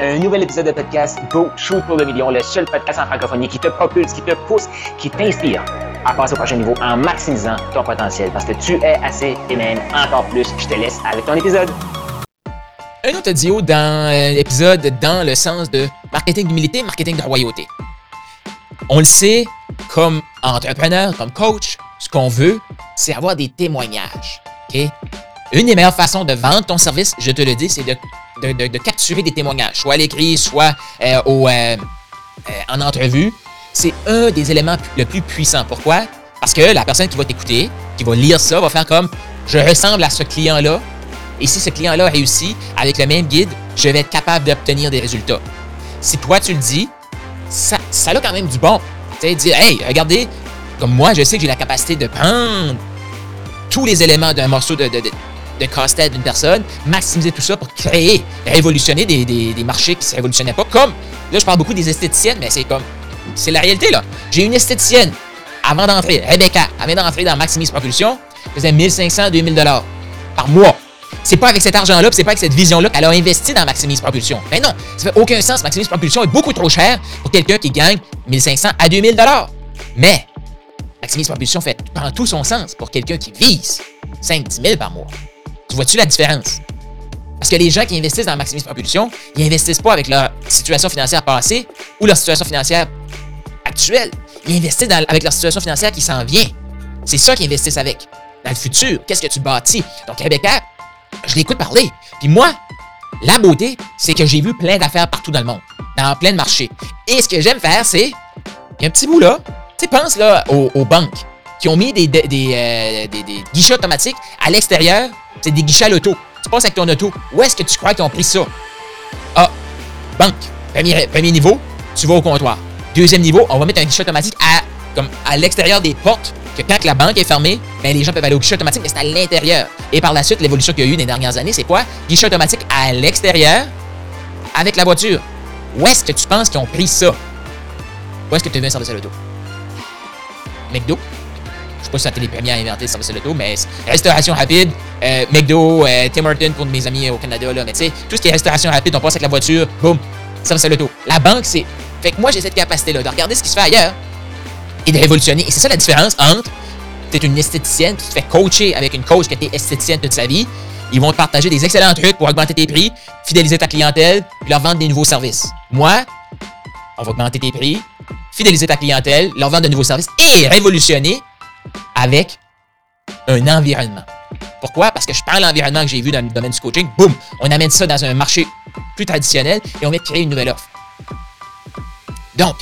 Un nouvel épisode de podcast Go Shoot pour le million, le seul podcast en francophonie qui te propulse, qui te pousse, qui t'inspire à passer au prochain niveau en maximisant ton potentiel parce que tu es assez et encore plus. Je te laisse avec ton épisode. Un autre audio dans euh, épisode dans le sens de marketing d'humilité, marketing de royauté. On le sait, comme entrepreneur, comme coach, ce qu'on veut, c'est avoir des témoignages. Une des meilleures façons de vendre ton service, je te le dis, c'est de, de, capturer des témoignages, soit à l'écrit, soit euh, au, euh, euh, en entrevue. C'est un des éléments le plus puissants. Pourquoi? Parce que la personne qui va t'écouter, qui va lire ça, va faire comme je ressemble à ce client-là. Et si ce client-là réussit avec le même guide, je vais être capable d'obtenir des résultats. Si toi tu le dis, ça, a quand même du bon. Tu sais, dire, hey, regardez, comme moi, je sais que j'ai la capacité de prendre tous les éléments d'un morceau de de casse-tête d'une personne, maximiser tout ça pour créer, révolutionner des, des, des marchés qui ne se révolutionnaient pas. Comme, là, je parle beaucoup des esthéticiennes, mais c'est comme, c'est la réalité, là. J'ai une esthéticienne, avant d'entrer, Rebecca, avant d'entrer dans Maximise Propulsion, faisait 1500, 2000 dollars par mois. C'est pas avec cet argent-là, c'est pas avec cette vision-là qu'elle a investi dans Maximise Propulsion. Ben non, ça fait aucun sens. Maximise Propulsion est beaucoup trop cher pour quelqu'un qui gagne 1500 à 2000 dollars. Mais Maximise Propulsion fait prend tout son sens pour quelqu'un qui vise 5-10 000 par mois. Tu vois-tu la différence? Parce que les gens qui investissent dans Maximise Propulsion, ils investissent pas avec leur situation financière passée ou leur situation financière actuelle. Ils investissent avec leur situation financière qui s'en vient. C'est ça qu'ils investissent avec. Dans le futur, qu'est-ce que tu bâtis? Donc, Rebecca, je l'écoute parler. Puis moi, la beauté, c'est que j'ai vu plein d'affaires partout dans le monde, dans plein de marchés. Et ce que j'aime faire, c'est. Il y a un petit bout là. Tu sais, pense là aux, banques qui ont mis des, des, des, euh, des, des guichets automatiques à l'extérieur c'est des guichets à l'auto. Tu passes avec ton auto. Où est-ce que tu crois qu'ils ont pris ça? Ah, banque. Premier, niveau, tu vas au comptoir. Deuxième niveau, on va mettre un guichet automatique à, à l'extérieur des portes, que quand la banque est fermée, ben, les gens peuvent aller au guichet automatique, mais c'est à l'intérieur. Et par la suite, l'évolution qu'il y a eu les dernières années, c'est quoi? Guichet automatique à l'extérieur avec la voiture. Où est-ce que tu penses qu'ils ont pris ça? Où est-ce que tu veux un service à l'auto? McDo? Je sais pas si c'était les premiers à inventer le service à l'auto, mais restauration rapide, euh, McDo, euh, Tim Hortons pour mes amis au Canada, là, mais tu sais, tout ce qui est restauration rapide, on passe avec la voiture, boum, service à l'auto. La banque, c'est. Fait que moi, j'ai cette capacité-là de regarder ce qui se fait ailleurs et de révolutionner. Et c'est ça la différence entre. Tu es une esthéticienne, tu te fais coacher avec une coach qui était esthéticienne toute sa vie. Ils vont te partager des excellents trucs pour augmenter tes prix, fidéliser ta clientèle, puis leur vendre des nouveaux services. Moi, on va augmenter tes prix, fidéliser ta clientèle, leur vendre de nouveaux services et révolutionner avec un environnement. Pourquoi? Parce que je prends l'environnement que j'ai vu dans le domaine du coaching, boum, on amène ça dans un marché plus traditionnel et on va créer une nouvelle offre. Donc,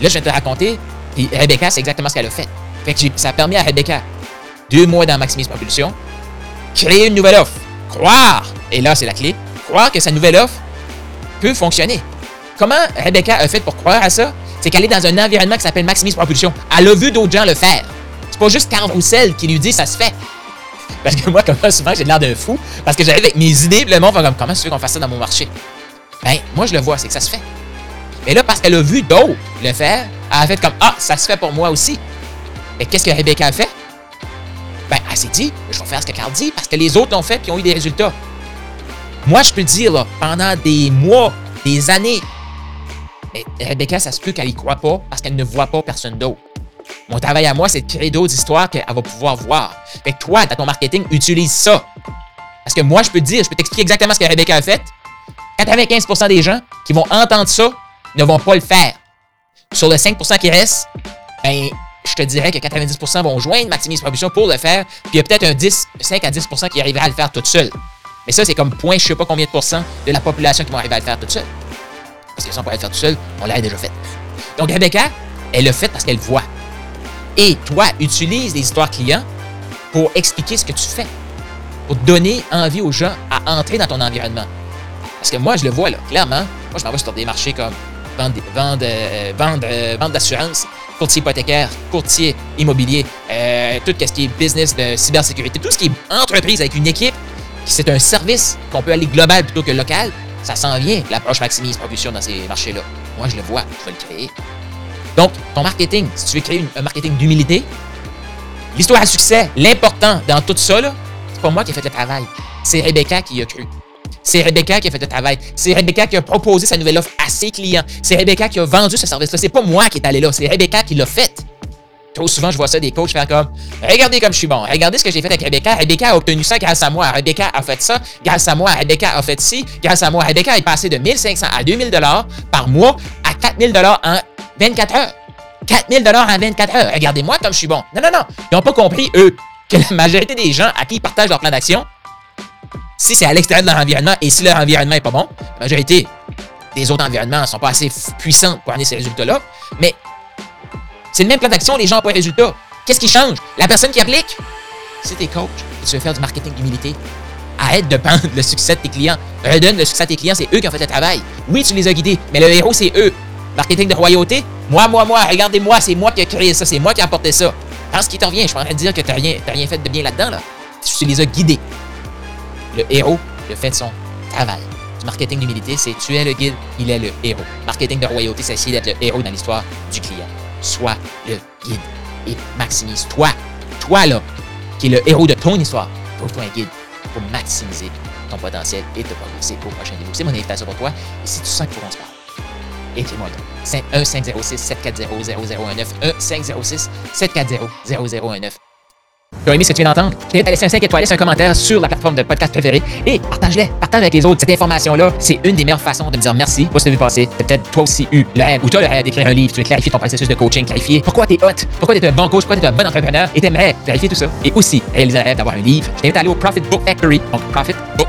là, je vais te raconter, et Rebecca, c'est exactement ce qu'elle a fait. Fait que ça a permis à Rebecca, deux mois dans Maximise Propulsion, créer une nouvelle offre. Croire, et là, c'est la clé, croire que sa nouvelle offre peut fonctionner. Comment Rebecca a fait pour croire à ça? C'est qu'elle est dans un environnement qui s'appelle Maximise Propulsion. Elle a vu d'autres gens le faire. Pas juste Carl Roussel qui lui dit ça se fait. Parce que moi, comme ça, souvent, j'ai l'air d'un fou. Parce que j'arrive avec mes idées, le monde va comme comment tu veux qu'on fasse ça dans mon marché? Ben, moi, je le vois, c'est que ça se fait. Mais là, parce qu'elle a vu d'autres le faire, elle a fait comme Ah, ça se fait pour moi aussi. Mais qu'est-ce que Rebecca a fait? Ben, elle s'est dit, je vais faire ce que Carl dit, parce que les autres l'ont fait puis ont eu des résultats. Moi, je peux dire, là, pendant des mois, des années, mais Rebecca, ça se peut qu'elle y croit pas parce qu'elle ne voit pas personne d'autre. Mon travail à moi, c'est de créer d'autres histoires qu'elle va pouvoir voir. Fait que toi, dans ton marketing, utilise ça. Parce que moi, je peux te dire, je peux t'expliquer exactement ce que Rebecca a fait. 95% des gens qui vont entendre ça ne vont pas le faire. Sur le 5% qui reste, ben, je te dirais que 90% vont joindre Maximise Propulsion pour le faire, puis il y a peut-être un 10, 5 à 10% qui arrivera à le faire tout seul. Mais ça, c'est comme point, je sais pas combien de pourcents de la population qui vont arriver à le faire tout seul. Parce que si on pourrait le faire tout seul, on l'aurait déjà fait. Donc, Rebecca, elle le fait parce qu'elle voit. Et toi, utilise les histoires clients pour expliquer ce que tu fais, pour donner envie aux gens à entrer dans ton environnement. Parce que moi, je le vois, là, clairement. Moi, je m'en vais sur des marchés comme vente, vente, euh, vente, euh, vente d'assurance, courtier hypothécaire, courtier immobilier, euh, tout ce qui est business de cybersécurité, tout ce qui est entreprise avec une équipe, c'est un service qu'on peut aller global plutôt que local. Ça s'en vient, l'approche maximise propulsion dans ces marchés-là. Moi, je le vois, je vais le créer. Donc, ton marketing, si tu veux créer un marketing d'humilité, l'histoire à succès, l'important dans tout ça, c'est pas moi qui ai fait le travail. C'est Rebecca qui a cru. C'est Rebecca qui a fait le travail. C'est Rebecca qui a proposé sa nouvelle offre à ses clients. C'est Rebecca qui a vendu ce service-là. C'est pas moi qui est allé là, c'est Rebecca qui l'a fait. Trop souvent, je vois ça des coachs faire comme Regardez comme je suis bon. Regardez ce que j'ai fait avec Rebecca. Rebecca a obtenu ça grâce à moi. Rebecca a fait ça grâce à moi. Rebecca a fait ci grâce à moi. Rebecca est passé de 1500 à 2000 dollars par mois à 4000 dollars en 24 heures. 4000 dollars en 24 heures. Regardez-moi comme je suis bon. Non, non, non. Ils n'ont pas compris, eux, que la majorité des gens à qui ils partagent leur plan d'action, si c'est à l'extérieur de leur environnement et si leur environnement n'est pas bon, la majorité des autres environnements ne sont pas assez puissants pour amener ces résultats-là. Mais c'est le même plan d'action, les gens n'ont pas de résultats. Qu'est-ce qui change? La personne qui applique, c'est tes coachs et tu veux faire du marketing d'humilité. Arrête de prendre le succès de tes clients. Redonne le succès à tes clients, c'est eux qui ont fait le travail. Oui, tu les as guidés, mais le héros, c'est eux. Marketing de royauté, moi, moi, moi, regardez-moi, c'est moi qui ai créé ça, c'est moi qui ai apporté ça. Pense qu'il te revient, je suis en train de dire que tu n'as rien, rien fait de bien là-dedans. Là. Tu les as guidés. Le héros, a fait son travail. Du marketing d'humilité, c'est tu es le guide, il est le héros. Marketing de royauté, c'est essayer d'être le héros dans l'histoire du client. Sois le guide et maximise toi, toi là, qui est le héros de ton histoire. Trouve-toi un guide pour maximiser ton potentiel et te propulser au prochain niveau. C'est mon invitation pour toi. Et si tu sens qu'il faut qu'on se parle, écris-moi donc. 1 506 740 0019 1 506 740 0019 tu as aimé ce que tu viens d'entendre? Je t'invite à laisser un 5 étoiles, un commentaire sur la plateforme de podcast préférée et partage-les, partage avec les autres. Cette information-là, c'est une des meilleures façons de me dire merci pour ce que tu as vu passer? peut-être toi aussi eu le rêve ou tu as le rêve d'écrire un livre, tu veux clarifier ton processus de coaching, clarifier pourquoi tu es hot, pourquoi tu es un bon coach, pourquoi tu es un bon entrepreneur et t'aimerais clarifier tout ça. Et aussi réaliser le rêve d'avoir un livre. Je t'invite à aller au Profit Book Factory, donc